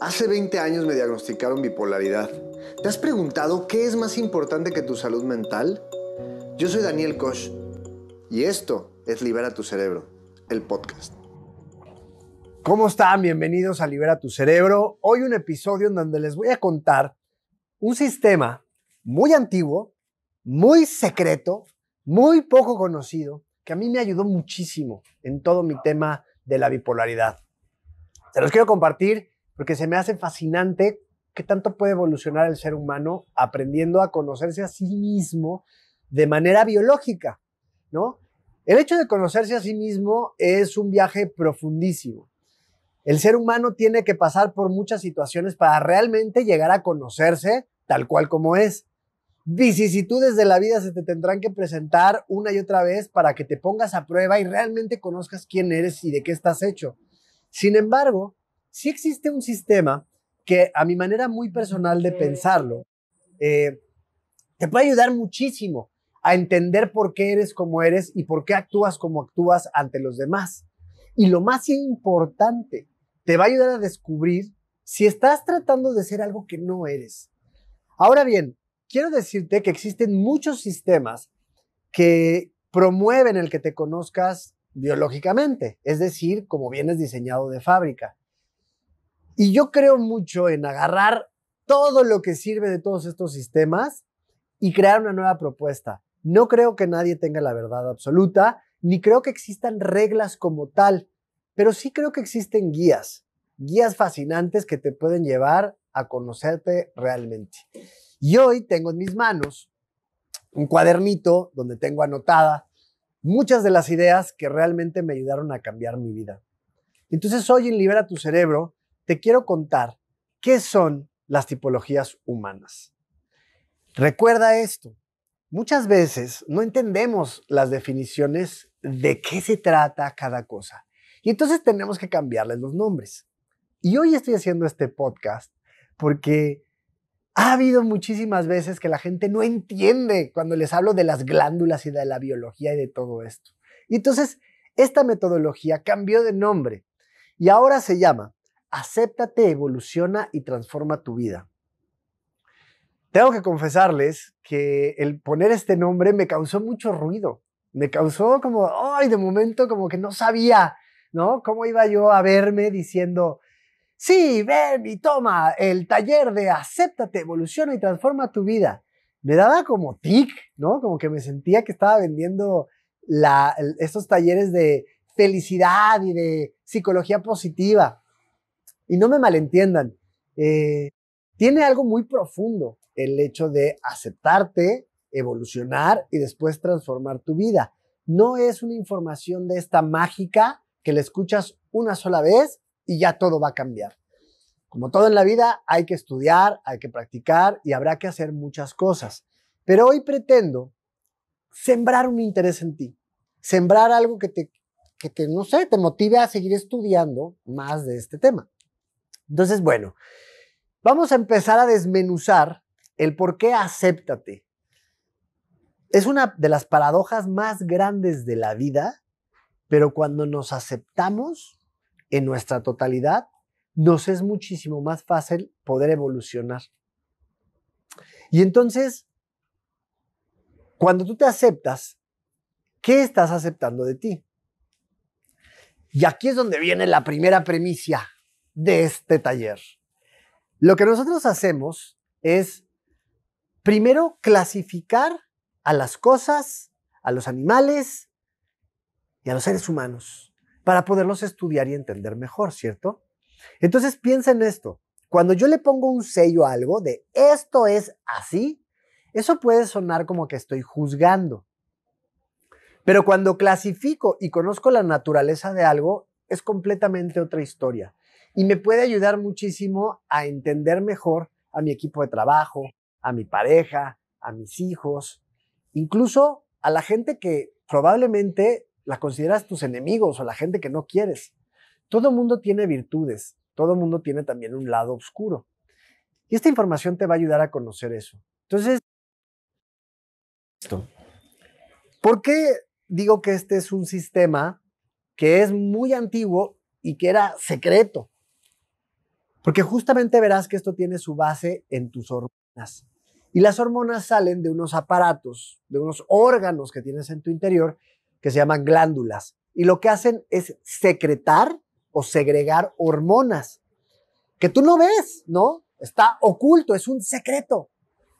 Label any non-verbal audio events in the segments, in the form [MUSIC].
Hace 20 años me diagnosticaron bipolaridad. ¿Te has preguntado qué es más importante que tu salud mental? Yo soy Daniel Koch y esto es Libera tu Cerebro, el podcast. ¿Cómo están? Bienvenidos a Libera tu Cerebro. Hoy un episodio en donde les voy a contar un sistema muy antiguo, muy secreto, muy poco conocido, que a mí me ayudó muchísimo en todo mi tema de la bipolaridad. Se los quiero compartir porque se me hace fascinante qué tanto puede evolucionar el ser humano aprendiendo a conocerse a sí mismo de manera biológica, ¿no? El hecho de conocerse a sí mismo es un viaje profundísimo. El ser humano tiene que pasar por muchas situaciones para realmente llegar a conocerse tal cual como es. Vicisitudes de la vida se te tendrán que presentar una y otra vez para que te pongas a prueba y realmente conozcas quién eres y de qué estás hecho. Sin embargo, sí existe un sistema que a mi manera muy personal de pensarlo, eh, te puede ayudar muchísimo a entender por qué eres como eres y por qué actúas como actúas ante los demás. Y lo más importante, te va a ayudar a descubrir si estás tratando de ser algo que no eres. Ahora bien, quiero decirte que existen muchos sistemas que promueven el que te conozcas biológicamente, es decir, como vienes diseñado de fábrica. Y yo creo mucho en agarrar todo lo que sirve de todos estos sistemas y crear una nueva propuesta. No creo que nadie tenga la verdad absoluta, ni creo que existan reglas como tal, pero sí creo que existen guías, guías fascinantes que te pueden llevar a conocerte realmente. Y hoy tengo en mis manos un cuadernito donde tengo anotada muchas de las ideas que realmente me ayudaron a cambiar mi vida. Entonces hoy en Libera tu Cerebro te quiero contar qué son las tipologías humanas. Recuerda esto, muchas veces no entendemos las definiciones de qué se trata cada cosa y entonces tenemos que cambiarles los nombres. Y hoy estoy haciendo este podcast porque ha habido muchísimas veces que la gente no entiende cuando les hablo de las glándulas y de la biología y de todo esto. Y entonces esta metodología cambió de nombre y ahora se llama acéptate, evoluciona y transforma tu vida. Tengo que confesarles que el poner este nombre me causó mucho ruido. Me causó como, ay, de momento como que no sabía, ¿no? ¿Cómo iba yo a verme diciendo, sí, ven y toma el taller de acéptate, evoluciona y transforma tu vida? Me daba como tic, ¿no? Como que me sentía que estaba vendiendo la, estos talleres de felicidad y de psicología positiva. Y no me malentiendan, eh, tiene algo muy profundo el hecho de aceptarte, evolucionar y después transformar tu vida. No es una información de esta mágica que la escuchas una sola vez y ya todo va a cambiar. Como todo en la vida, hay que estudiar, hay que practicar y habrá que hacer muchas cosas. Pero hoy pretendo sembrar un interés en ti, sembrar algo que te, que te, no sé, te motive a seguir estudiando más de este tema. Entonces, bueno, vamos a empezar a desmenuzar el por qué acéptate. Es una de las paradojas más grandes de la vida, pero cuando nos aceptamos en nuestra totalidad, nos es muchísimo más fácil poder evolucionar. Y entonces, cuando tú te aceptas, ¿qué estás aceptando de ti? Y aquí es donde viene la primera premisa de este taller. Lo que nosotros hacemos es primero clasificar a las cosas, a los animales y a los seres humanos para poderlos estudiar y entender mejor, ¿cierto? Entonces piensa en esto. Cuando yo le pongo un sello a algo de esto es así, eso puede sonar como que estoy juzgando. Pero cuando clasifico y conozco la naturaleza de algo, es completamente otra historia y me puede ayudar muchísimo a entender mejor a mi equipo de trabajo, a mi pareja, a mis hijos, incluso a la gente que probablemente la consideras tus enemigos o la gente que no quieres. Todo mundo tiene virtudes, todo mundo tiene también un lado oscuro. Y esta información te va a ayudar a conocer eso. Entonces, ¿por qué digo que este es un sistema que es muy antiguo y que era secreto? Porque justamente verás que esto tiene su base en tus hormonas. Y las hormonas salen de unos aparatos, de unos órganos que tienes en tu interior que se llaman glándulas. Y lo que hacen es secretar o segregar hormonas que tú no ves, ¿no? Está oculto, es un secreto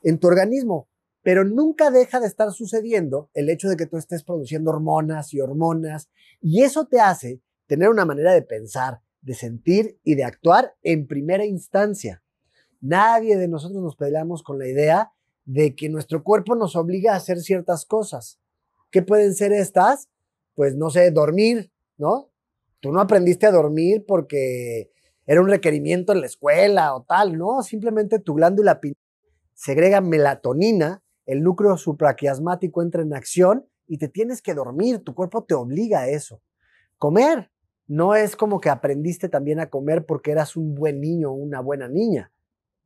en tu organismo, pero nunca deja de estar sucediendo el hecho de que tú estés produciendo hormonas y hormonas, y eso te hace tener una manera de pensar, de sentir y de actuar en primera instancia. Nadie de nosotros nos peleamos con la idea de que nuestro cuerpo nos obliga a hacer ciertas cosas. ¿Qué pueden ser estas? Pues no sé, dormir, ¿no? Tú no aprendiste a dormir porque era un requerimiento en la escuela o tal, ¿no? Simplemente tu glándula segrega melatonina, el núcleo supraquiasmático entra en acción y te tienes que dormir, tu cuerpo te obliga a eso. Comer, no es como que aprendiste también a comer porque eras un buen niño o una buena niña.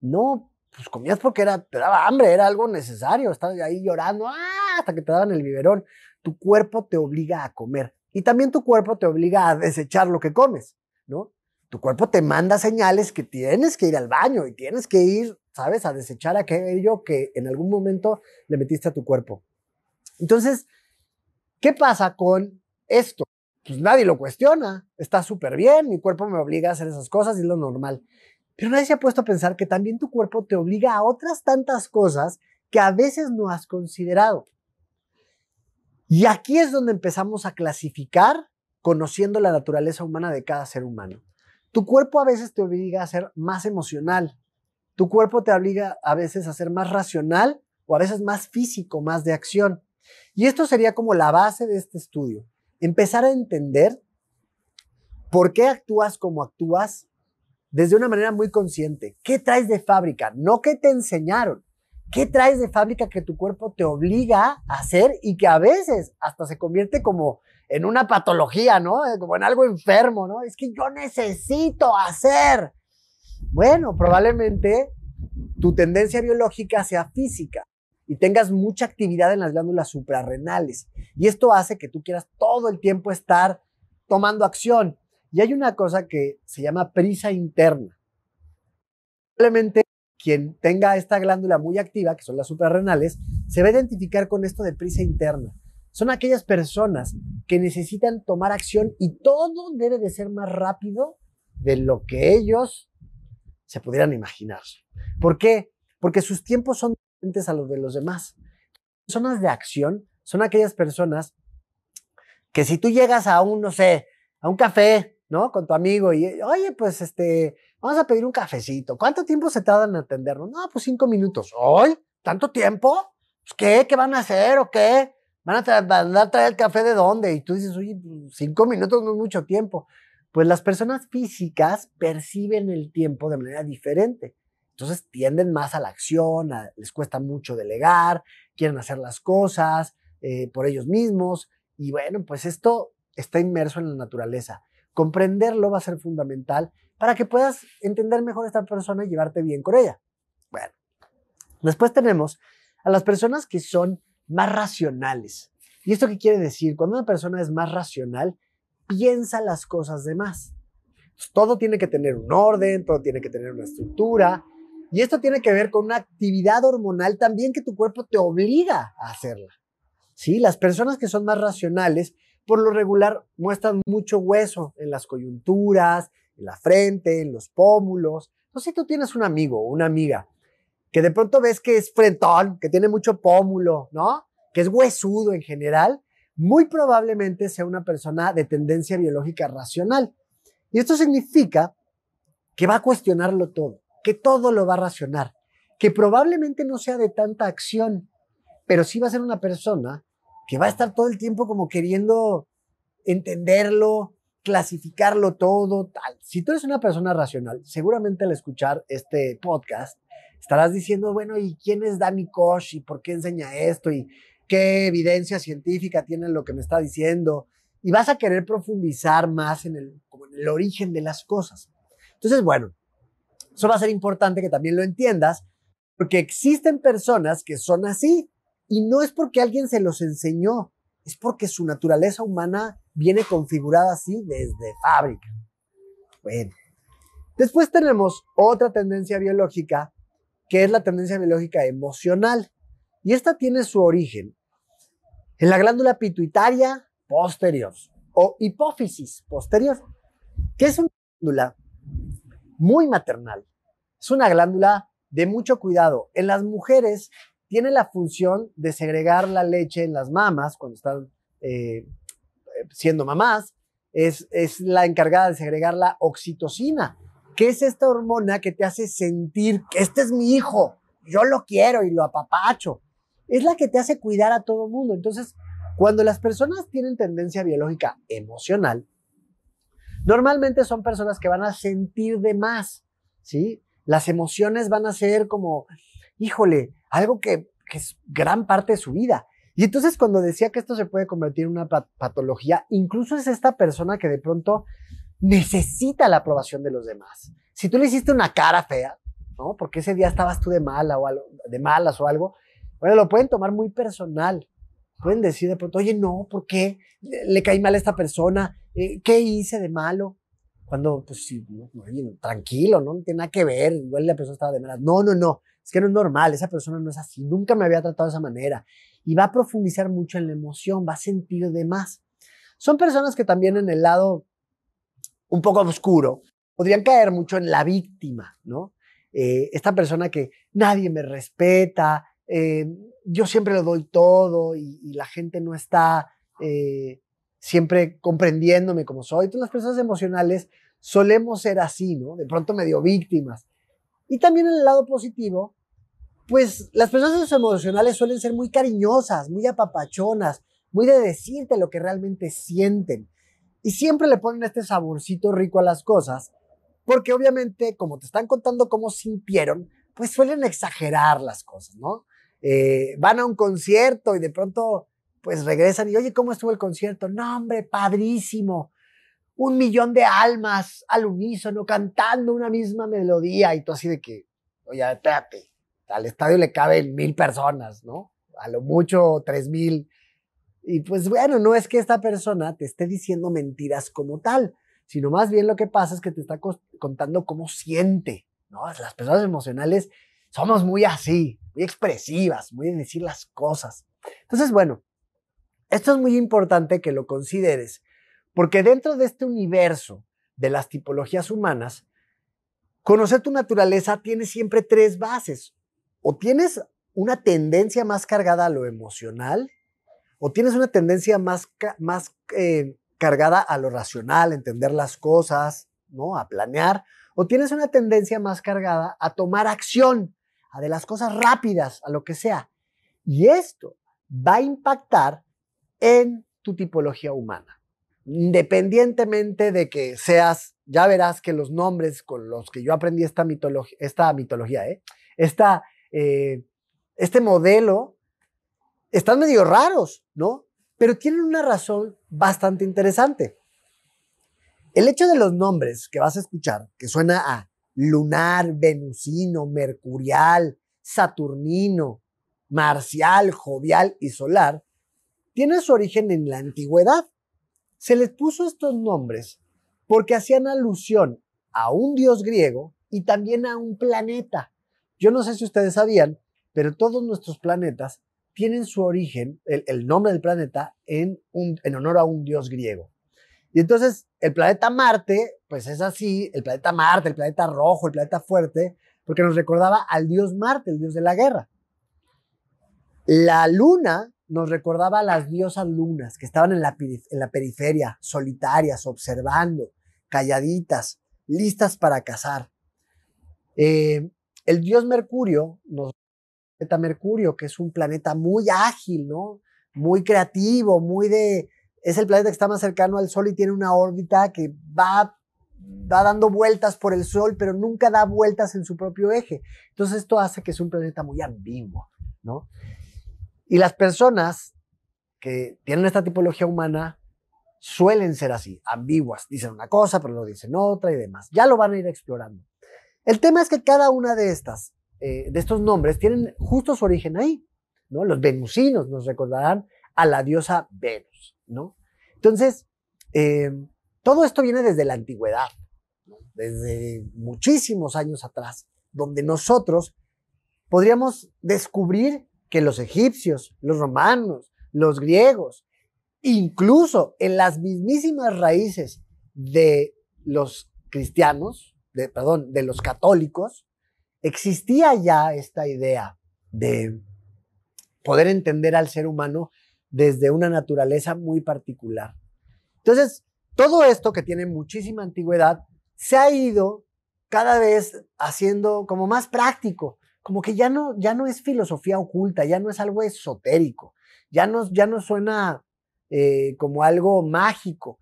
No, pues comías porque era, te daba hambre, era algo necesario, estabas ahí llorando ¡ah! hasta que te daban el biberón. Tu cuerpo te obliga a comer y también tu cuerpo te obliga a desechar lo que comes, ¿no? tu cuerpo te manda señales que tienes que ir al baño y tienes que ir, ¿sabes?, a desechar aquello que en algún momento le metiste a tu cuerpo. Entonces, ¿qué pasa con esto? Pues nadie lo cuestiona, está súper bien, mi cuerpo me obliga a hacer esas cosas y es lo normal. Pero nadie se ha puesto a pensar que también tu cuerpo te obliga a otras tantas cosas que a veces no has considerado. Y aquí es donde empezamos a clasificar conociendo la naturaleza humana de cada ser humano. Tu cuerpo a veces te obliga a ser más emocional. Tu cuerpo te obliga a veces a ser más racional o a veces más físico, más de acción. Y esto sería como la base de este estudio. Empezar a entender por qué actúas como actúas desde una manera muy consciente. ¿Qué traes de fábrica? No qué te enseñaron. ¿Qué traes de fábrica que tu cuerpo te obliga a hacer y que a veces hasta se convierte como en una patología, ¿no? Eh, como en algo enfermo, ¿no? Es que yo necesito hacer. Bueno, probablemente tu tendencia biológica sea física y tengas mucha actividad en las glándulas suprarrenales. Y esto hace que tú quieras todo el tiempo estar tomando acción. Y hay una cosa que se llama prisa interna. Probablemente quien tenga esta glándula muy activa, que son las suprarrenales, se va a identificar con esto de prisa interna. Son aquellas personas que necesitan tomar acción y todo debe de ser más rápido de lo que ellos se pudieran imaginar. ¿Por qué? Porque sus tiempos son diferentes a los de los demás. Personas de acción son aquellas personas que si tú llegas a un, no sé, a un café, ¿no? Con tu amigo y, oye, pues este, vamos a pedir un cafecito. ¿Cuánto tiempo se tardan en atendernos? No, pues cinco minutos. ¿Hoy? ¿Tanto tiempo? Pues, ¿Qué? ¿Qué van a hacer o qué? Van a, traer, traer el café de dónde? Y tú dices, oye, pues, cinco minutos no es mucho tiempo. Pues las personas físicas perciben el tiempo de manera diferente. Entonces tienden más a la acción, les cuesta mucho delegar, quieren hacer las cosas eh, por ellos mismos. Y bueno, pues esto está inmerso en la naturaleza. Comprenderlo va a ser fundamental para que puedas entender mejor a esta persona y llevarte bien con ella. Bueno, después tenemos a las personas que son más racionales. ¿Y esto qué quiere decir? Cuando una persona es más racional, piensa las cosas de más. todo tiene que tener un orden, todo tiene que tener una estructura. Y esto tiene que ver con una actividad hormonal también que tu cuerpo te obliga a hacerla. ¿Sí? Las personas que son más racionales, por lo regular, muestran mucho hueso en las coyunturas, en la frente, en los pómulos. Entonces, si tú tienes un amigo o una amiga que de pronto ves que es frentón, que tiene mucho pómulo, ¿no? Que es huesudo en general, muy probablemente sea una persona de tendencia biológica racional. Y esto significa que va a cuestionarlo todo, que todo lo va a racionar, que probablemente no sea de tanta acción, pero sí va a ser una persona que va a estar todo el tiempo como queriendo entenderlo, clasificarlo todo, tal. Si tú eres una persona racional, seguramente al escuchar este podcast estarás diciendo, bueno, ¿y quién es Danny Kosh? ¿Y por qué enseña esto? ¿Y qué evidencia científica tiene lo que me está diciendo? Y vas a querer profundizar más en el, en el origen de las cosas. Entonces, bueno, eso va a ser importante que también lo entiendas, porque existen personas que son así, y no es porque alguien se los enseñó, es porque su naturaleza humana viene configurada así desde fábrica. Bueno, Después tenemos otra tendencia biológica, que es la tendencia biológica emocional. Y esta tiene su origen en la glándula pituitaria posterior o hipófisis posterior, que es una glándula muy maternal. Es una glándula de mucho cuidado. En las mujeres tiene la función de segregar la leche en las mamas cuando están eh, siendo mamás. Es, es la encargada de segregar la oxitocina, que es esta hormona que te hace sentir que este es mi hijo, yo lo quiero y lo apapacho. Es la que te hace cuidar a todo mundo. Entonces, cuando las personas tienen tendencia biológica emocional, normalmente son personas que van a sentir de más, ¿sí? Las emociones van a ser como, híjole, algo que, que es gran parte de su vida. Y entonces cuando decía que esto se puede convertir en una patología, incluso es esta persona que de pronto necesita la aprobación de los demás. Si tú le hiciste una cara fea, ¿no? Porque ese día estabas tú de mala o de malas o algo, bueno, lo pueden tomar muy personal. Pueden decir de pronto, oye, no, ¿por qué? Le caí mal a esta persona, eh, ¿qué hice de malo? Cuando, pues sí, tranquilo, ¿no? no tiene nada que ver, igual la persona estaba de malas. No, no, no, es que no es normal, esa persona no es así, nunca me había tratado de esa manera. Y va a profundizar mucho en la emoción, va a sentir de más. Son personas que también en el lado un poco oscuro podrían caer mucho en la víctima, ¿no? Eh, esta persona que nadie me respeta, eh, yo siempre lo doy todo y, la gente no está eh, siempre comprendiéndome como soy. Entonces las personas emocionales solemos ser así, ¿no? De pronto medio víctimas. Y también en el lado positivo, pues las personas emocionales suelen ser muy cariñosas, muy apapachonas, muy de decirte lo que realmente sienten. Y siempre le ponen este saborcito rico a las cosas, porque obviamente como te están contando cómo sintieron, pues suelen exagerar las cosas, ¿no? Eh, van a un concierto y de pronto pues regresan y oye, ¿cómo estuvo el concierto? No, hombre, padrísimo. Un millón de almas al unísono cantando una misma melodía y tú así de que, oye, espérate, al estadio le caben mil personas, ¿no? A lo mucho tres mil. Y pues bueno, no es que esta persona te esté diciendo mentiras como tal, sino más bien lo que pasa es que te está contando cómo siente, ¿no? Las personas emocionales somos muy así, muy expresivas, muy de decir las cosas. Entonces, bueno, esto es muy importante que lo consideres, porque dentro de este universo de las tipologías humanas, conocer tu naturaleza tiene siempre tres bases. O tienes una tendencia más cargada a lo emocional, o tienes una tendencia más, más eh, cargada a lo racional, entender las cosas, ¿no? A planear, o tienes una tendencia más cargada a tomar acción, a de las cosas rápidas, a lo que sea. Y esto va a impactar en tu tipología humana. Independientemente de que seas, ya verás que los nombres con los que yo aprendí esta, mitología, esta mitología, ¿eh? esta, eh, este modelo, están medio raros, ¿no? Pero tienen una razón bastante interesante. El hecho de los nombres que vas a escuchar, que suena a lunar, venusino, mercurial, saturnino, marcial, jovial y solar, tiene su origen en la antigüedad. Se les puso estos nombres porque hacían alusión a un dios griego y también a un planeta. Yo no sé si ustedes sabían, pero todos nuestros planetas tienen su origen, el, nombre del planeta, en, honor a un dios griego. Y entonces el planeta Marte, pues es así, el planeta Marte, el planeta rojo, el planeta fuerte, porque nos recordaba al dios Marte, el dios de la guerra. La luna nos recordaba a las diosas lunas que estaban en la, en la periferia, solitarias, observando, calladitas, listas para cazar. Eh, el dios Mercurio nos planeta Mercurio, que es un planeta muy ágil, ¿no? Muy creativo, muy de es el planeta que está más cercano al Sol y tiene una órbita que va, va dando vueltas por el Sol, pero nunca da vueltas en su propio eje. Entonces esto hace que es un planeta muy ambiguo, ¿no? Y las personas que tienen esta tipología humana suelen ser así, ambiguas. Dicen una cosa, pero lo dicen otra y demás. Ya lo van a ir explorando. El tema es que cada una de estas, eh, de estos nombres, tienen justo su origen ahí, ¿no? Los venusinos nos recordarán a la diosa Venus. ¿no? Entonces, eh, todo esto viene desde la antigüedad. desde muchísimos años atrás, donde nosotros podríamos descubrir que los egipcios, los romanos, los griegos, incluso en las mismísimas raíces de los cristianos, de, perdón, de los católicos, existía ya esta idea de poder entender al ser humano desde una naturaleza muy particular. Entonces, todo esto que tiene muchísima antigüedad se ha ido cada vez haciendo como más práctico, como que ya no, ya no es filosofía oculta, ya no es algo esotérico, ya no, ya no suena eh, como algo mágico,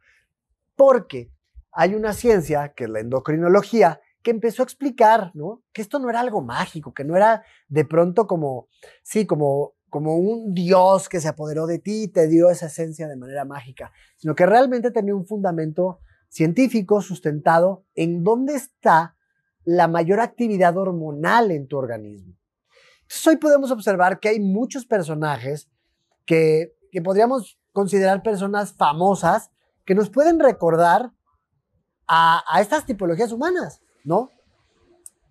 porque hay una ciencia, que es la endocrinología, que empezó a explicar, ¿no? Que esto no era algo mágico, que no era de pronto como, sí, como, como un Dios que se apoderó de ti y te dio esa esencia de manera mágica, sino que realmente tenía un fundamento científico sustentado en dónde está la mayor actividad hormonal en tu organismo. Hoy podemos observar que hay muchos personajes que, que podríamos considerar personas famosas que nos pueden recordar a estas tipologías humanas. ¿no?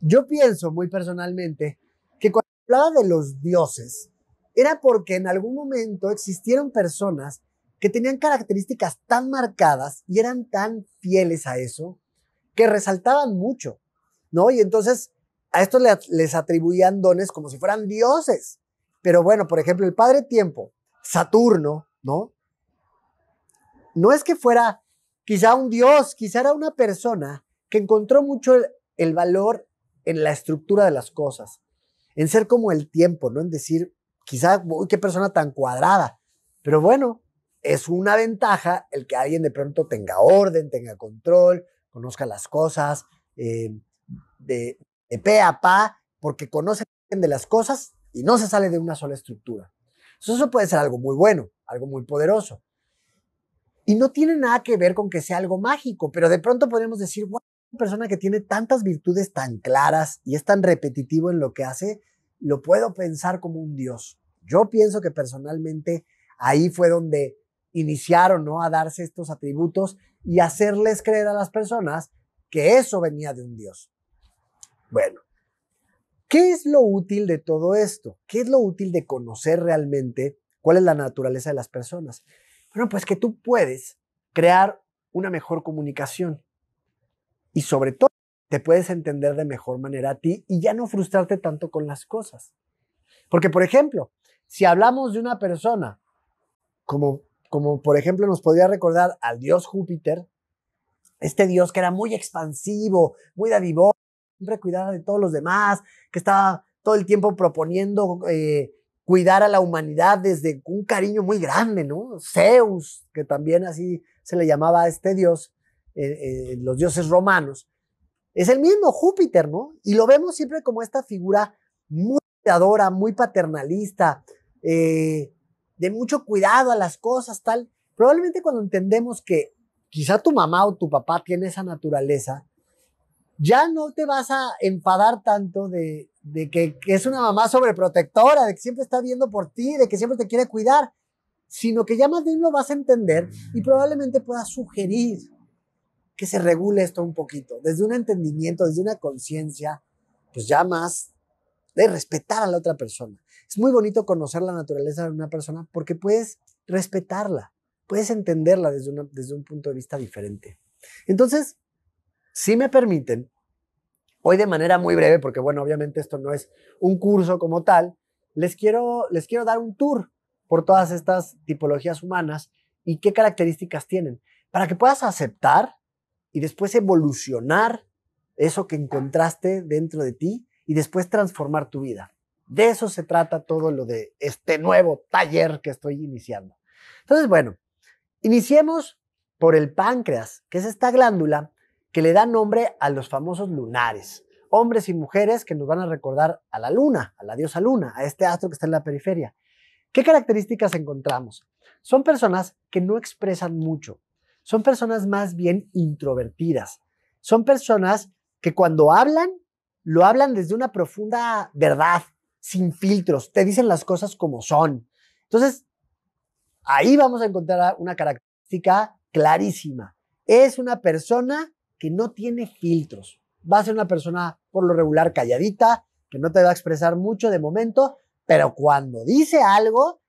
Yo pienso muy personalmente que cuando hablaba de los dioses, era porque en algún momento existieron personas que tenían características tan marcadas y eran tan fieles a eso que resaltaban mucho, ¿no? Y entonces a esto les atribuían dones como si fueran dioses. Pero bueno, por ejemplo, el padre tiempo, Saturno, ¿no? No es que fuera quizá un dios, quizá era una persona que encontró mucho el, valor en la estructura de las cosas, en ser como el tiempo, ¿no? En decir, quizá, uy, qué persona tan cuadrada, pero bueno, es una ventaja el que alguien de pronto tenga orden, tenga control, conozca las cosas eh, de, de pe a pa, porque conoce de las cosas y no se sale de una sola estructura. eso puede ser algo muy bueno, algo muy poderoso. Y no tiene nada que ver con que sea algo mágico, pero de pronto podríamos decir, wow, una persona que tiene tantas virtudes tan claras y es tan repetitivo en lo que hace, lo puedo pensar como un dios. Yo pienso que personalmente ahí fue donde iniciaron ¿no? a darse estos atributos y hacerles creer a las personas que eso venía de un dios. Bueno, ¿qué es lo útil de todo esto? ¿Qué es lo útil de conocer realmente cuál es la naturaleza de las personas? Bueno, pues que tú puedes crear una mejor comunicación y sobre todo te puedes entender de mejor manera a ti y ya no frustrarte tanto con las cosas. Porque, por ejemplo, si hablamos de una persona, como, como por ejemplo nos podría recordar al dios Júpiter, este dios que era muy expansivo, muy dadivoso, siempre cuidaba de todos los demás, que estaba todo el tiempo proponiendo eh, cuidar a la humanidad desde un cariño muy grande, ¿no? Zeus, que también así se le llamaba a este dios, eh, los dioses romanos, es el mismo Júpiter, ¿no? Y lo vemos siempre como esta figura muy cuidadora, muy paternalista, eh, de mucho cuidado a las cosas, tal. Probablemente cuando entendemos que quizá tu mamá o tu papá tiene esa naturaleza, ya no te vas a enfadar tanto de, de que, que, es una mamá sobreprotectora, de que siempre está viendo por ti, de que siempre te quiere cuidar, sino que ya más bien lo vas a entender y probablemente puedas sugerir que se regule esto un poquito, desde un entendimiento, desde una conciencia, pues ya más de respetar a la otra persona. Es muy bonito conocer la naturaleza de una persona porque puedes respetarla, puedes entenderla desde, desde un punto de vista diferente. Entonces, si me permiten, hoy de manera muy breve, porque bueno, obviamente esto no es un curso como tal, les quiero, les quiero dar un tour por todas estas tipologías humanas y qué características tienen, para que puedas aceptar y después evolucionar eso que encontraste dentro de ti y después transformar tu vida. De eso se trata todo lo de este nuevo taller que estoy iniciando. Entonces, bueno, iniciemos por el páncreas, que es esta glándula que le da nombre a los famosos lunares, hombres y mujeres que nos van a recordar a la luna, a la diosa luna, a este astro que está en la periferia. ¿Qué características encontramos? Son personas que no expresan mucho, son personas más bien introvertidas. Son personas que cuando hablan, lo hablan desde una profunda verdad, sin filtros, te dicen las cosas como son. Entonces, ahí vamos a encontrar una característica clarísima. Es una persona que no tiene filtros. Va a ser una persona por lo regular calladita, que no te va a expresar mucho de momento, pero cuando dice algo,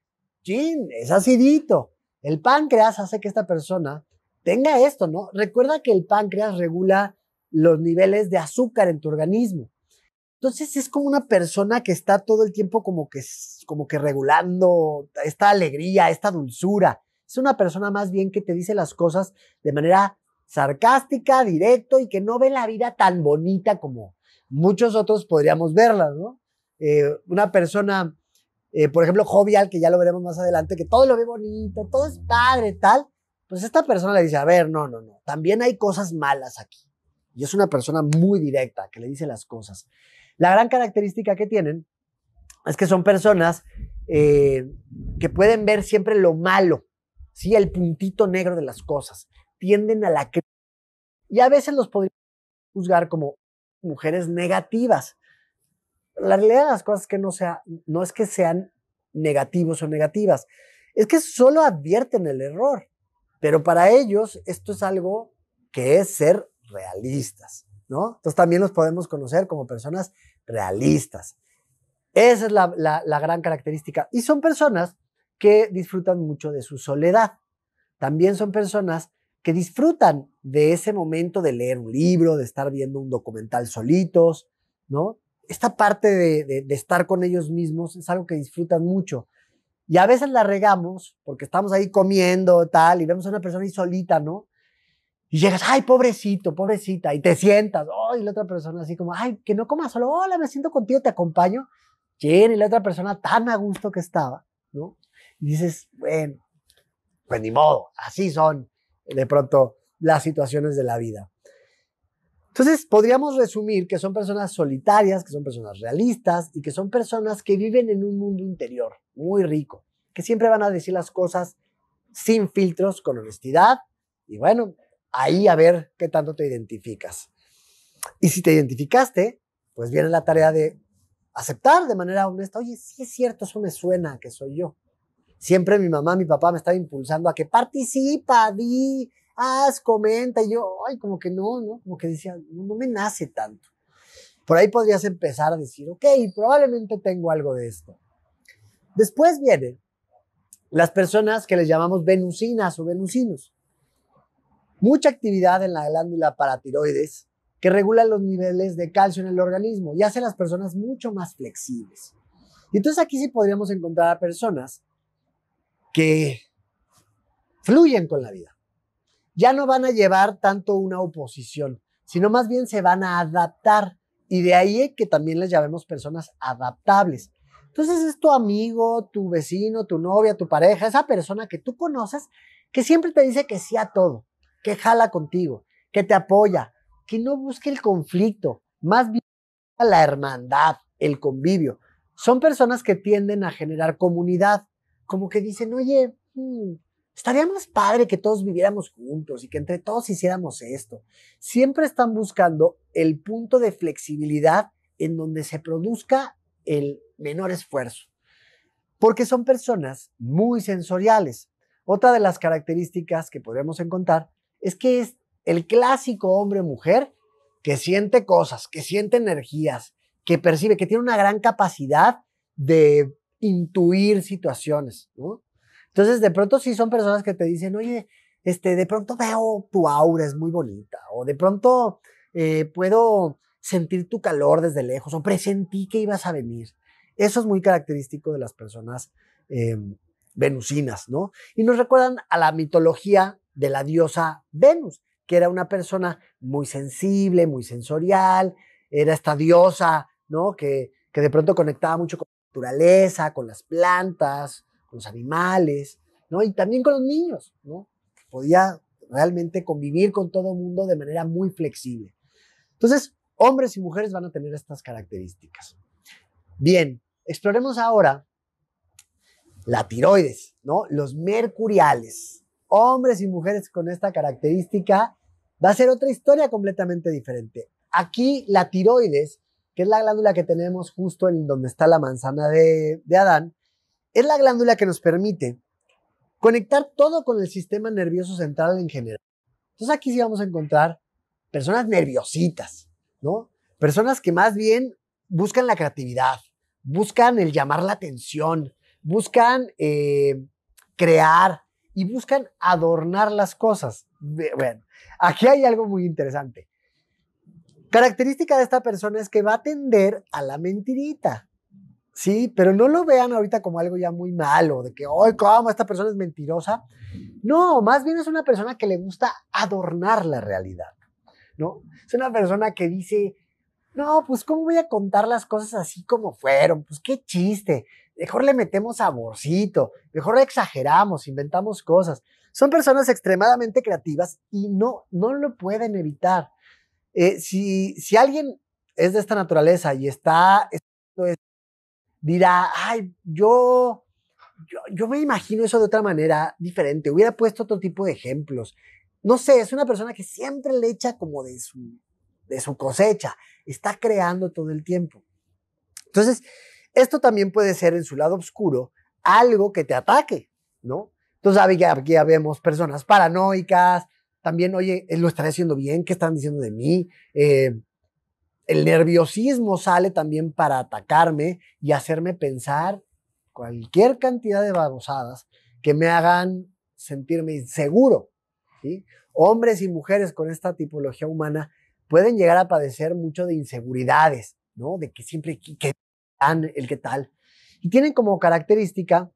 chin, es acidito. El páncreas hace que esta persona tenga esto, ¿no? Recuerda que el páncreas regula los niveles de azúcar en tu organismo. Entonces es como una persona que está todo el tiempo como que, como que regulando esta alegría, esta dulzura. Es una persona más bien que te dice las cosas de manera sarcástica, directo y que no ve la vida tan bonita como muchos otros podríamos verla, ¿no? Eh, una persona, eh, por ejemplo, jovial, que ya lo veremos más adelante, que todo lo ve bonito, todo es padre, tal, pues esta persona le dice, a ver, no, no, no, también hay cosas malas aquí. Y es una persona muy directa, que le dice las cosas. La gran característica que tienen es que son personas eh, que pueden ver siempre lo malo, ¿sí? el puntito negro de las cosas. Tienden a la Y a veces los podríamos juzgar como mujeres negativas. La realidad de las cosas es que no, sea, no es que sean negativos o negativas, es que solo advierten el error. Pero para ellos esto es algo que es ser realistas, ¿no? Entonces también los podemos conocer como personas realistas. Esa es la, la, gran característica. Y son personas que disfrutan mucho de su soledad. También son personas que disfrutan de ese momento de leer un libro, de estar viendo un documental solitos, ¿no? Esta parte de, estar con ellos mismos es algo que disfrutan mucho. Y a veces la regamos porque estamos ahí comiendo, tal, y vemos a una persona ahí solita, ¿no? Y llegas, ay, pobrecito, pobrecita, y te sientas, oh, la otra persona así como, ay, que no comas solo, hola, me siento contigo, te acompaño. ¿Quién? Y la otra persona tan a gusto que estaba, ¿no? Y dices, bueno, pues ni modo, así son de pronto las situaciones de la vida. Entonces, podríamos resumir que son personas solitarias, que son personas realistas y que son personas que viven en un mundo interior muy rico, que siempre van a decir las cosas sin filtros, con honestidad. Y bueno, ahí a ver qué tanto te identificas. Y si te identificaste, pues viene la tarea de aceptar de manera honesta, oye, sí es cierto, eso me suena que soy yo. Siempre mi mamá, mi papá me estaba impulsando a que participa, di, haz, comenta, y yo, ay, como que no, ¿no? Como que decía, no, no me nace tanto. Por ahí podrías empezar a decir, ok, probablemente tengo algo de esto. Después vienen las personas que les llamamos venusinas o venusinos mucha actividad en la glándula paratiroides que regula los niveles de calcio en el organismo y hace a las personas mucho más flexibles. Y entonces aquí sí podríamos encontrar a personas que fluyen con la vida. Ya no van a llevar tanto una oposición, sino más bien se van a adaptar. Y de ahí que también les llamemos personas adaptables. Entonces es tu amigo, tu vecino, tu novia, tu pareja, esa persona que tú conoces que siempre te dice que sí a todo que jala contigo, que te apoya, que no busque el conflicto, más bien la hermandad, el convivio. Son personas que tienden a generar comunidad, como que dicen, oye, hmm, estaría más padre que todos viviéramos juntos y que entre todos hiciéramos esto. Siempre están buscando el punto de flexibilidad en donde se produzca el menor esfuerzo, porque son personas muy sensoriales. Otra de las características que podemos encontrar es que es el clásico hombre-mujer que siente cosas, que siente energías, que percibe, que tiene una gran capacidad de intuir situaciones, ¿no? Entonces, de pronto sí son personas que te dicen, oye, este, de pronto veo tu aura, es muy bonita, o de pronto eh, puedo sentir tu calor desde lejos, o presentí que ibas a venir. Eso es muy característico de las personas eh, venusinas, ¿no? Y nos recuerdan a la mitología de la diosa Venus, que era una persona muy sensible, muy sensorial, era esta diosa, ¿no? Que, que de pronto conectaba mucho con naturaleza, con las plantas, con los animales, ¿no? Y también con los niños, ¿no? Podía realmente convivir con todo el mundo de manera muy flexible. Entonces, hombres y mujeres van a tener estas características. Bien, exploremos ahora la tiroides, ¿no? Los mercuriales hombres y mujeres con esta característica, va a ser otra historia completamente diferente. Aquí la tiroides, que es la glándula que tenemos justo en donde está la manzana de, Adán, es la glándula que nos permite conectar todo con el sistema nervioso central en general. Entonces aquí sí vamos a encontrar personas nerviositas, ¿no? Personas que más bien buscan la creatividad, buscan el llamar la atención, buscan eh, crear y buscan adornar las cosas. Bueno, aquí hay algo muy interesante. Característica de esta persona es que va a tender a la mentirita. Sí, pero no lo vean ahorita como algo ya muy malo, de que, hoy ¿cómo esta persona es mentirosa? No, más bien es una persona que le gusta adornar la realidad, ¿no? Es una persona que dice, no, pues ¿cómo voy a contar las cosas así como fueron? Pues qué chiste. Mejor le metemos saborcito, mejor exageramos, inventamos cosas. Son personas extremadamente creativas y no, no lo pueden evitar. Eh, si, alguien es de esta naturaleza y está, dirá, ay, yo, yo, yo me imagino eso de otra manera diferente, hubiera puesto otro tipo de ejemplos. No sé, es una persona que siempre le echa como de su, de su cosecha, está creando todo el tiempo. Entonces, esto también puede ser en su lado oscuro algo que te ataque, ¿no? Entonces, aquí ya vemos personas paranoicas, también, oye, lo estaré haciendo bien, ¿qué están diciendo de mí? Eh, el nerviosismo sale también para atacarme y hacerme pensar cualquier cantidad de babosadas que me hagan sentirme inseguro. ¿sí? Hombres y mujeres con esta tipología humana pueden llegar a padecer mucho de inseguridades, ¿no? De que siempre, que el qué tal. Y tienen como característica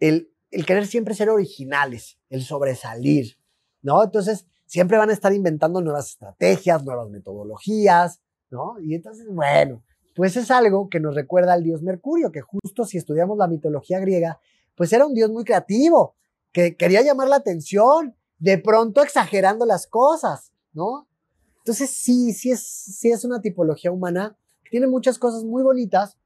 el, el querer siempre ser originales, el sobresalir, ¿no? Entonces, siempre van a estar inventando nuevas estrategias, nuevas metodologías, ¿no? Y entonces, bueno, pues es algo que nos recuerda al dios Mercurio, que justo si estudiamos la mitología griega, pues era un dios muy creativo, que quería llamar la atención, de pronto exagerando las cosas, ¿no? Entonces sí, sí es, sí es una tipología humana que tiene muchas cosas muy bonitas,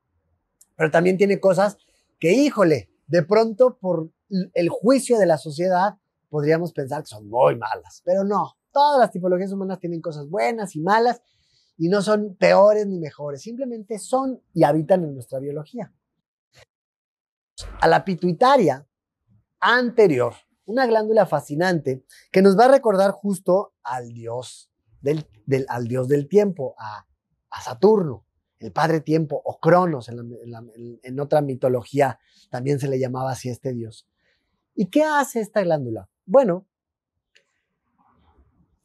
pero también tiene cosas que, híjole, de pronto por el juicio de la sociedad podríamos pensar que son muy malas, pero no, todas las tipologías humanas tienen cosas buenas y malas y no son peores ni mejores, simplemente son y habitan en nuestra biología. A la pituitaria anterior, una glándula fascinante que nos va a recordar justo al dios del, al dios del tiempo, a, Saturno, el padre tiempo o Cronos en otra mitología también se le llamaba así a este dios. ¿Y qué hace esta glándula? Bueno,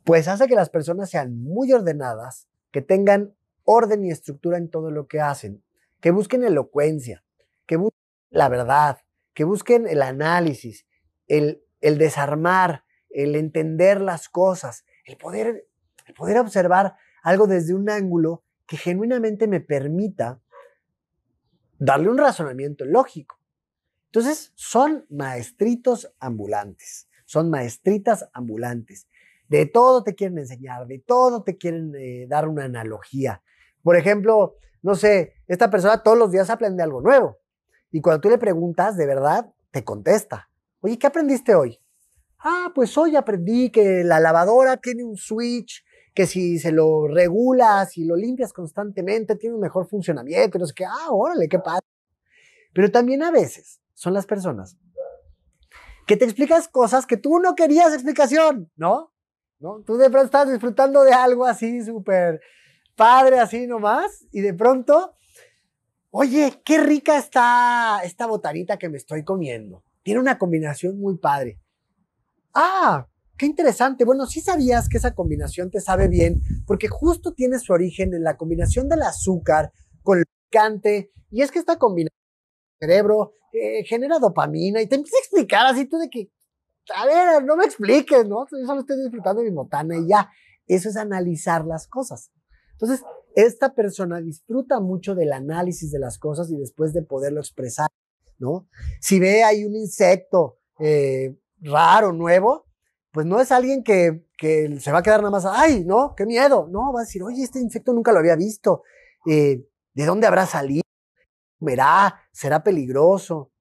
pues hace que las personas sean muy ordenadas, que tengan orden y estructura en todo lo que hacen, que busquen elocuencia, que busquen la verdad, que busquen el análisis, el, desarmar, el entender las cosas, el poder, el poder observar algo desde un ángulo que genuinamente me permita darle un razonamiento lógico. Entonces, son maestritos ambulantes, son maestritas ambulantes. De todo te quieren enseñar, de todo te quieren eh, dar una analogía. Por ejemplo, no sé, esta persona todos los días aprende algo nuevo. Y cuando tú le preguntas, de verdad, te contesta. Oye, ¿qué aprendiste hoy? Ah, pues hoy aprendí que la lavadora tiene un switch, que si se lo regulas y lo limpias constantemente, tiene un mejor funcionamiento. No sé qué, ah, órale, qué padre. Pero también a veces son las personas que te explicas cosas que tú no querías explicación, ¿no? ¿no? Tú de pronto estás disfrutando de algo así súper padre, así nomás, y de pronto, oye, qué rica está esta botanita que me estoy comiendo. Tiene una combinación muy padre. Ah, qué interesante. Bueno, sí sabías que esa combinación te sabe bien, porque justo tiene su origen en la combinación del azúcar con el picante, y es que esta combinación cerebro eh, genera dopamina, y te empieza a explicar así tú de que a ver, no me expliques, ¿no? Yo solo estoy disfrutando de mi botana y ya. Eso es analizar las cosas. Entonces, esta persona disfruta mucho del análisis de las cosas y después de poderlo expresar, ¿no? Si ve ahí un insecto eh, raro, nuevo, pues no es alguien que, que, se va a quedar nada más, ay, no, qué miedo. No, va a decir, oye, este insecto nunca lo había visto. Eh, ¿De dónde habrá salido? ¿Verá? ¿Será peligroso?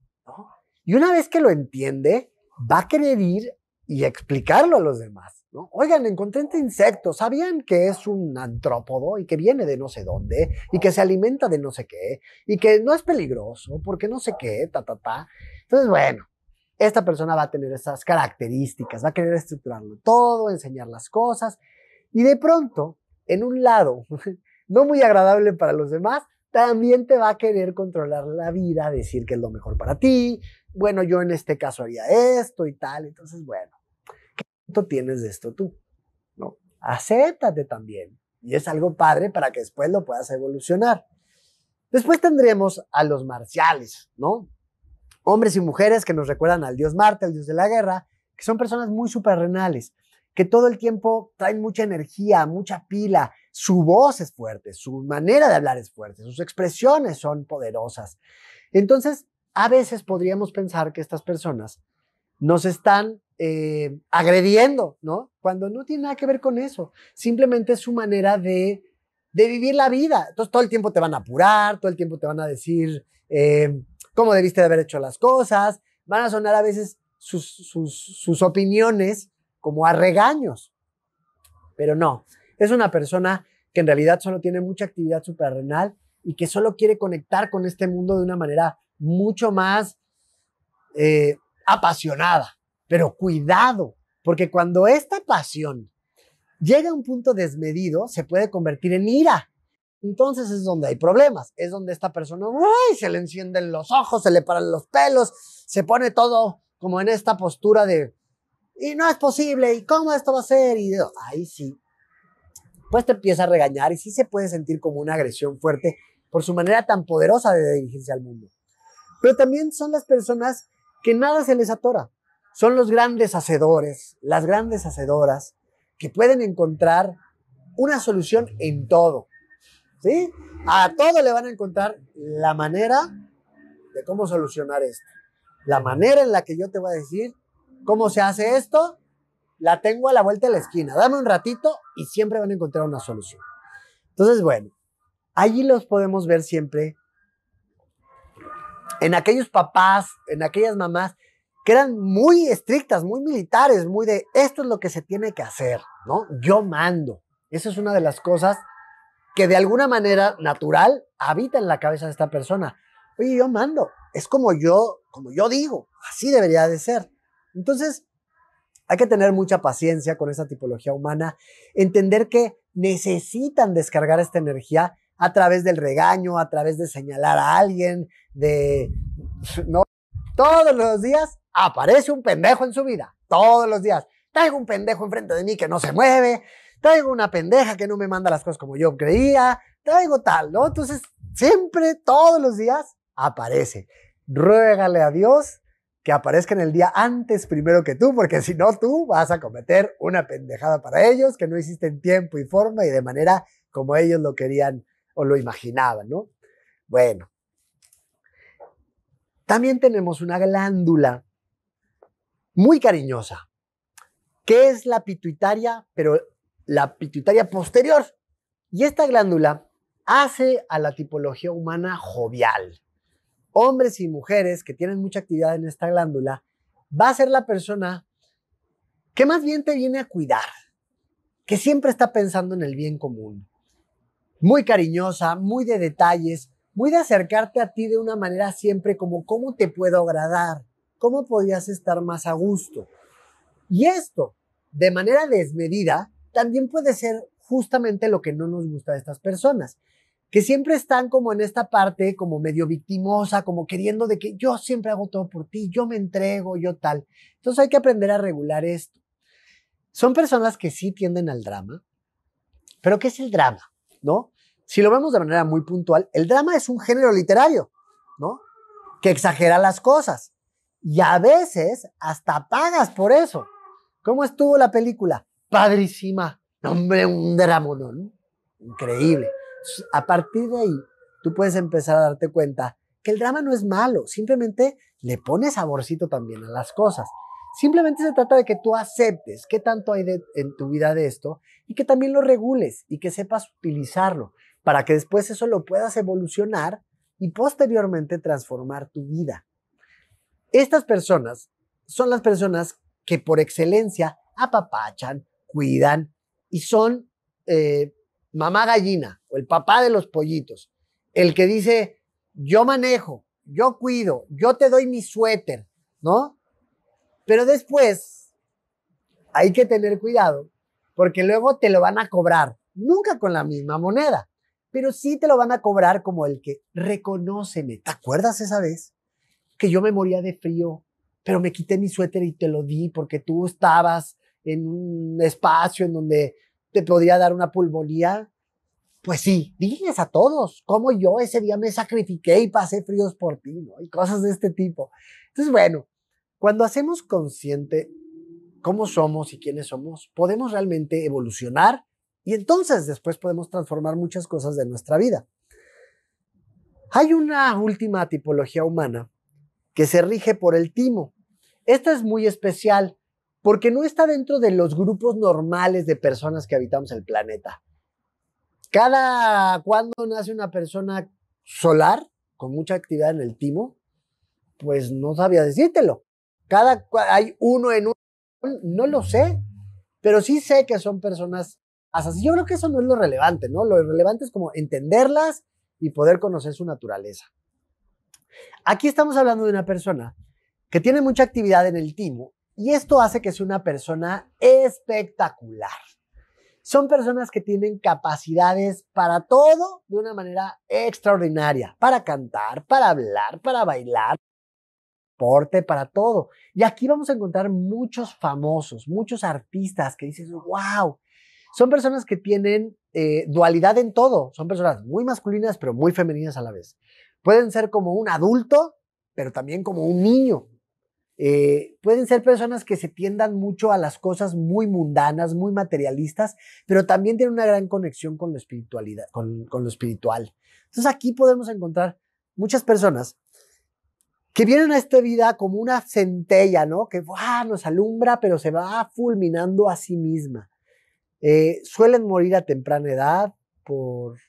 Y una vez que lo entiende, va a querer ir y explicarlo a los demás. Oigan, encontré este insecto, ¿sabían que es un antrópodo y que viene de no sé dónde y que se alimenta de no sé qué y que no es peligroso porque no sé qué, ta, ta, ta? Entonces, bueno, esta persona va a tener esas características, va a querer estructurarlo todo, enseñar las cosas Y de pronto, en un lado [LAUGHS] no muy agradable para los demás, también te va a querer controlar la vida, decir que es lo mejor para ti. Bueno, yo en este caso haría esto y tal. Entonces, bueno, ¿qué tanto tienes de esto tú? ¿No? Acéptate también. Y es algo padre para que después lo puedas evolucionar. Después tendremos a los marciales, ¿no? Hombres y mujeres que nos recuerdan al dios Marte, al dios de la guerra, que son personas muy suprarrenales, que todo el tiempo traen mucha energía, mucha pila, su voz es fuerte, su manera de hablar es fuerte, sus expresiones son poderosas. Entonces, a veces podríamos pensar que estas personas nos están eh, agrediendo, ¿no? Cuando no tiene nada que ver con eso. Simplemente es su manera de, vivir la vida. Entonces, todo el tiempo te van a apurar, todo el tiempo te van a decir eh, cómo debiste de haber hecho las cosas. Van a sonar a veces sus, sus opiniones como a regaños. Pero no, es una persona que en realidad solo tiene mucha actividad suprarrenal y que solo quiere conectar con este mundo de una manera mucho más eh, apasionada. Pero cuidado, porque cuando esta pasión llega a un punto desmedido, se puede convertir en ira. Entonces es donde hay problemas, es donde esta persona se le encienden los ojos, se le paran los pelos, se pone todo como en esta postura de, y no es posible, y cómo esto va a ser, y ahí sí, pues te empieza a regañar y sí se puede sentir como una agresión fuerte por su manera tan poderosa de dirigirse al mundo. Pero también son las personas que nada se les atora. Son los grandes hacedores, las grandes hacedoras, que pueden encontrar una solución en todo. ¿Sí? A todo le van a encontrar la manera de cómo solucionar esto. La manera en la que yo te voy a decir cómo se hace esto la tengo a la vuelta de la esquina. Dame un ratito y siempre van a encontrar una solución. Entonces, bueno, allí los podemos ver siempre en aquellos papás, en aquellas mamás que eran muy estrictas, muy militares, muy de esto es lo que se tiene que hacer, ¿no? Yo mando. Esa es una de las cosas que de alguna manera natural habita en la cabeza de esta persona. Oye, yo mando. Es como yo, como yo digo. Así debería de ser. Entonces, hay que tener mucha paciencia con esa tipología humana, entender que necesitan descargar esta energía a través del regaño, a través de señalar a alguien, de... No, todos los días aparece un pendejo en su vida, todos los días. Traigo un pendejo enfrente de mí que no se mueve, traigo una pendeja que no me manda las cosas como yo creía, traigo tal, ¿no? Entonces, siempre, todos los días, aparece. Ruégale a Dios que aparezca en el día antes primero que tú, porque si no tú vas a cometer una pendejada para ellos que no hiciste en tiempo y forma y de manera como ellos lo querían o lo imaginaban, ¿no? Bueno, también tenemos una glándula muy cariñosa, que es la pituitaria, pero la pituitaria posterior. Y esta glándula hace a la tipología humana jovial hombres y mujeres que tienen mucha actividad en esta glándula, va a ser la persona que más bien te viene a cuidar, que siempre está pensando en el bien común. Muy cariñosa, muy de detalles, muy de acercarte a ti de una manera siempre como cómo te puedo agradar, cómo podrías estar más a gusto. Y esto, de manera desmedida, también puede ser justamente lo que no nos gusta de estas personas que siempre están como en esta parte, como medio victimosa, como queriendo de que yo siempre hago todo por ti, yo me entrego, yo tal. Entonces hay que aprender a regular esto. Son personas que sí tienden al drama, pero ¿qué es el drama? ¿No? Si lo vemos de manera muy puntual, el drama es un género literario, ¿no? Que exagera las cosas. Y a veces hasta pagas por eso. ¿Cómo estuvo la película? Padrísima. Hombre, un drama, ¿no? Increíble. A partir de ahí, tú puedes empezar a darte cuenta que el drama no es malo, simplemente le pone saborcito también a las cosas. Simplemente se trata de que tú aceptes qué tanto hay en tu vida de esto y que también lo regules y que sepas utilizarlo para que después eso lo puedas evolucionar y posteriormente transformar tu vida. Estas personas son las personas que por excelencia apapachan, cuidan y son eh, mamá gallina o el papá de los pollitos, el que dice, yo manejo, yo cuido, yo te doy mi suéter, ¿no? Pero después hay que tener cuidado porque luego te lo van a cobrar, nunca con la misma moneda, pero sí te lo van a cobrar como el que reconóceme. ¿Te acuerdas esa vez que yo me moría de frío, pero me quité mi suéter y te lo di porque tú estabas en un espacio en donde te podía dar una pulmonía? Pues sí, diles a todos cómo yo ese día me sacrifiqué y pasé fríos por ti, ¿no? Y cosas de este tipo. Entonces, bueno, cuando hacemos consciente cómo somos y quiénes somos, podemos realmente evolucionar y entonces después podemos transformar muchas cosas de nuestra vida. Hay una última tipología humana que se rige por el timo. Esta es muy especial porque no está dentro de los grupos normales de personas que habitamos el planeta. Cada cuando nace una persona solar con mucha actividad en el timo, pues no sabía decírtelo. Cada hay uno en uno, no lo sé, pero sí sé que son personas así. Yo creo que eso no es lo relevante, ¿no? Lo relevante es como entenderlas y poder conocer su naturaleza. Aquí estamos hablando de una persona que tiene mucha actividad en el timo y esto hace que sea una persona espectacular. Son personas que tienen capacidades para todo de una manera extraordinaria, para cantar, para hablar, para bailar, porte, para todo. Y aquí vamos a encontrar muchos famosos, muchos artistas que dices, wow, son personas que tienen eh, dualidad en todo, son personas muy masculinas pero muy femeninas a la vez. Pueden ser como un adulto, pero también como un niño. Eh, pueden ser personas que se tiendan mucho a las cosas muy mundanas, muy materialistas, pero también tienen una gran conexión con lo, espiritualidad, con, lo espiritual. Entonces aquí podemos encontrar muchas personas que vienen a esta vida como una centella, ¿no? Que nos alumbra, pero se va fulminando a sí misma. Eh, suelen morir a temprana edad por,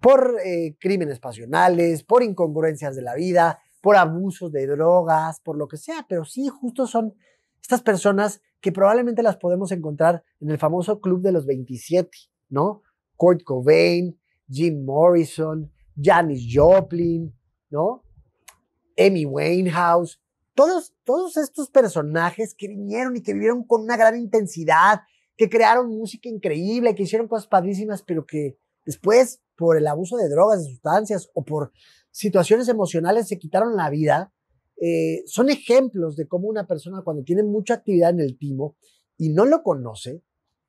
por eh, crímenes pasionales, por incongruencias de la vida, por abusos de drogas, por lo que sea, pero sí, justo son estas personas que probablemente las podemos encontrar en el famoso club de los 27, ¿no? Kurt Cobain, Jim Morrison, Janis Joplin, ¿no? Amy Winehouse, todos, todos estos personajes que vinieron y que vivieron con una gran intensidad, que crearon música increíble, que hicieron cosas padrísimas, pero que después, por el abuso de drogas, de sustancias o por situaciones emocionales se quitaron la vida, eh, son ejemplos de cómo una persona cuando tiene mucha actividad en el timo y no lo conoce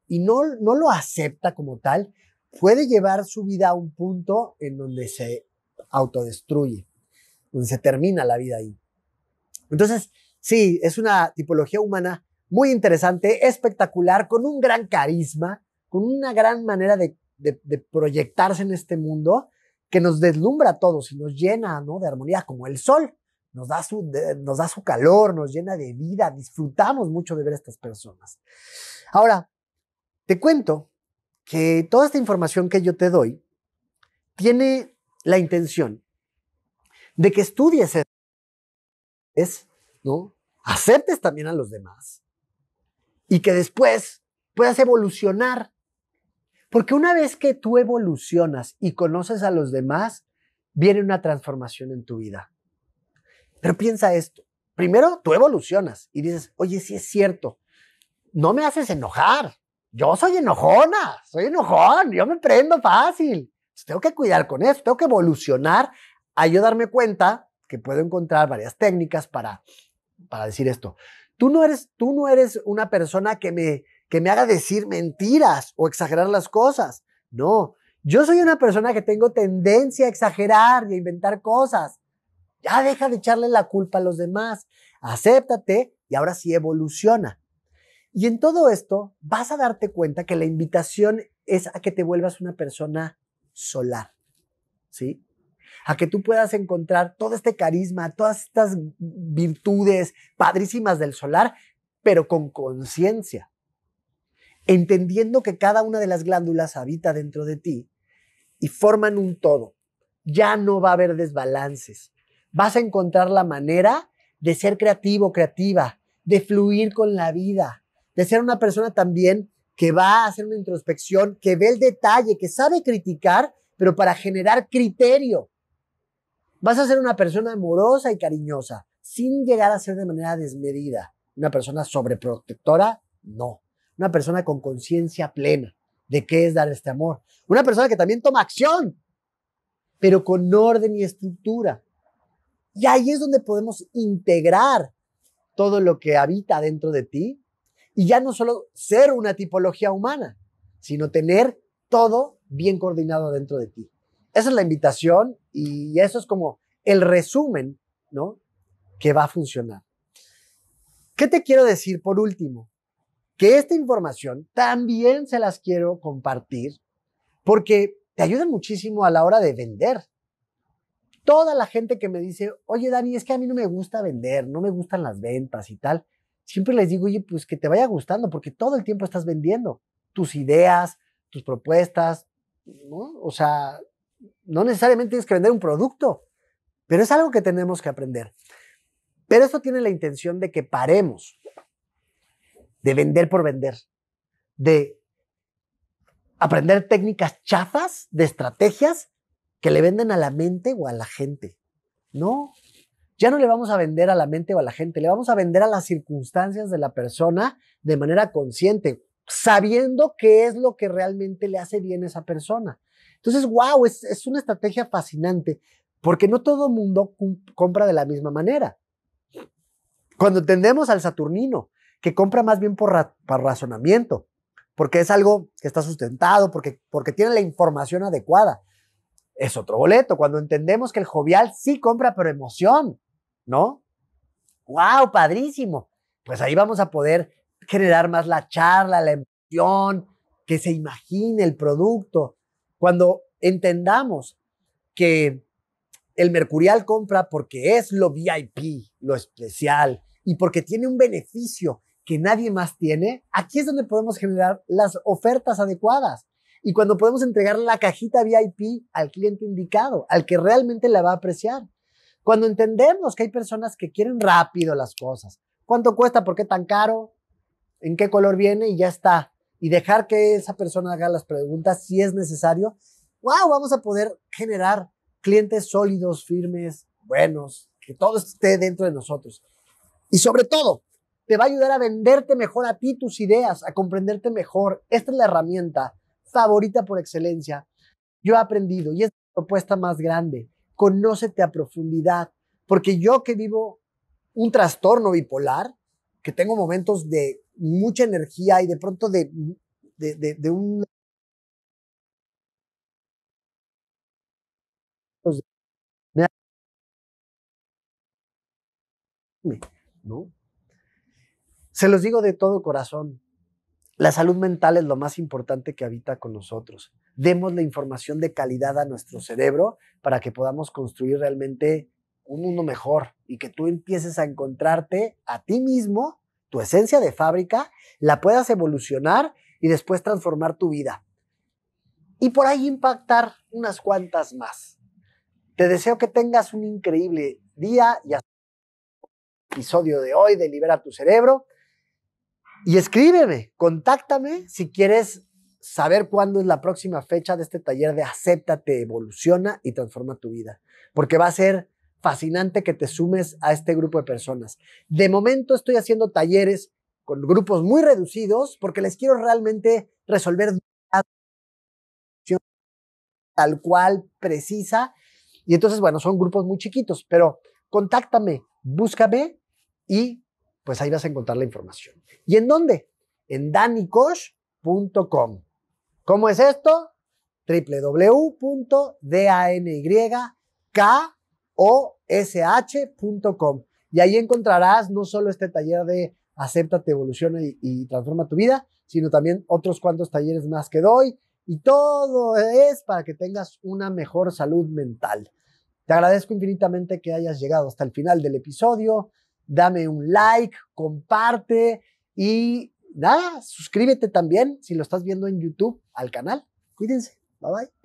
y no, no lo acepta como tal, puede llevar su vida a un punto en donde se autodestruye, donde se termina la vida ahí. Entonces, sí, es una tipología humana muy interesante, espectacular, con un gran carisma, con una gran manera de, de proyectarse en este mundo que nos deslumbra a todos y nos llena ¿no? de armonía, como el sol. Nos da, su, nos da su calor, nos llena de vida, disfrutamos mucho de ver a estas personas. Ahora, te cuento que toda esta información que yo te doy tiene la intención de que estudies es, ¿no? Aceptes también a los demás y que después puedas evolucionar porque una vez que tú evolucionas y conoces a los demás, viene una transformación en tu vida. Pero piensa esto. Primero, tú evolucionas y dices, oye, sí es cierto, no me haces enojar. Yo soy enojona, soy enojón, yo me prendo fácil. tengo que cuidar con eso, tengo que evolucionar a yo darme cuenta que puedo encontrar varias técnicas para, para decir esto. Tú no, eres, tú no eres una persona que me, que me haga decir mentiras o exagerar las cosas. No, yo soy una persona que tengo tendencia a exagerar y a inventar cosas. Ya deja de echarle la culpa a los demás. Acéptate y ahora sí evoluciona. Y en todo esto vas a darte cuenta que la invitación es a que te vuelvas una persona solar. ¿Sí? A que tú puedas encontrar todo este carisma, todas estas virtudes padrísimas del solar, pero con conciencia entendiendo que cada una de las glándulas habita dentro de ti y forman un todo. Ya no va a haber desbalances. Vas a encontrar la manera de ser creativo, creativa, de fluir con la vida, de ser una persona también que va a hacer una introspección, que ve el detalle, que sabe criticar, pero para generar criterio. Vas a ser una persona amorosa y cariñosa, sin llegar a ser de manera desmedida. Una persona sobreprotectora, no una persona con conciencia plena de qué es dar este amor, una persona que también toma acción, pero con orden y estructura. Y ahí es donde podemos integrar todo lo que habita dentro de ti y ya no solo ser una tipología humana, sino tener todo bien coordinado dentro de ti. Esa es la invitación y eso es como el resumen, ¿no? Que va a funcionar. ¿Qué te quiero decir por último? Que esta información también se las quiero compartir porque te ayuda muchísimo a la hora de vender. Toda la gente que me dice, oye Dani, es que a mí no me gusta vender, no me gustan las ventas y tal, siempre les digo, oye, pues que te vaya gustando porque todo el tiempo estás vendiendo tus ideas, tus propuestas, ¿no? O sea, no necesariamente tienes que vender un producto, pero es algo que tenemos que aprender. Pero esto tiene la intención de que paremos de vender por vender, de aprender técnicas chafas, de estrategias que le venden a la mente o a la gente. No, ya no le vamos a vender a la mente o a la gente, le vamos a vender a las circunstancias de la persona de manera consciente, sabiendo qué es lo que realmente le hace bien a esa persona. Entonces, wow, es, una estrategia fascinante, porque no todo mundo compra de la misma manera. Cuando entendemos al Saturnino, que compra más bien por, razonamiento, porque es algo que está sustentado, porque, porque tiene la información adecuada, es otro boleto. Cuando entendemos que el jovial sí compra por emoción, ¿no? ¡Wow! Padrísimo. Pues ahí vamos a poder generar más la charla, la emoción, que se imagine el producto. Cuando entendamos que el Mercurial compra porque es lo VIP, lo especial, y porque tiene un beneficio que nadie más tiene, aquí es donde podemos generar las ofertas adecuadas. Y cuando podemos entregar la cajita VIP al cliente indicado, al que realmente la va a apreciar. Cuando entendemos que hay personas que quieren rápido las cosas. ¿Cuánto cuesta? ¿Por qué tan caro? ¿En qué color viene? Y ya está. Y dejar que esa persona haga las preguntas si es necesario. ¡Wow! Vamos a poder generar clientes sólidos, firmes, buenos, que todo esté dentro de nosotros. Y sobre todo, te va a ayudar a venderte mejor a ti tus ideas, a comprenderte mejor. Esta es la herramienta favorita por excelencia. Yo he aprendido y es la propuesta más grande. Conócete a profundidad, porque yo que vivo un trastorno bipolar, que tengo momentos de mucha energía y de pronto de, de, de, un ¿no? Se los digo de todo corazón. La salud mental es lo más importante que habita con nosotros. Demos la información de calidad a nuestro cerebro para que podamos construir realmente un mundo mejor y que tú empieces a encontrarte a ti mismo, tu esencia de fábrica, la puedas evolucionar y después transformar tu vida. Y por ahí impactar unas cuantas más. Te deseo que tengas un increíble día y hasta episodio de hoy de Libera tu Cerebro. Y escríbeme, contáctame si quieres saber cuándo es la próxima fecha de este taller de Acéptate, Evoluciona y Transforma tu vida. Porque va a ser fascinante que te sumes a este grupo de personas. De momento estoy haciendo talleres con grupos muy reducidos porque les quiero realmente resolver tal cual, precisa. Y entonces, bueno, son grupos muy chiquitos, pero contáctame, búscame y pues ahí vas a encontrar la información. ¿Y en dónde? En danicosh.com. ¿Cómo es esto? www.danykosh.com. Y ahí encontrarás no solo este taller de Acéptate, Evoluciona y, y Transforma tu vida, sino también otros cuantos talleres más que doy. Y todo es para que tengas una mejor salud mental. Te agradezco infinitamente que hayas llegado hasta el final del episodio dame un like, comparte y nada, suscríbete también si lo estás viendo en YouTube al canal. Cuídense. Bye bye.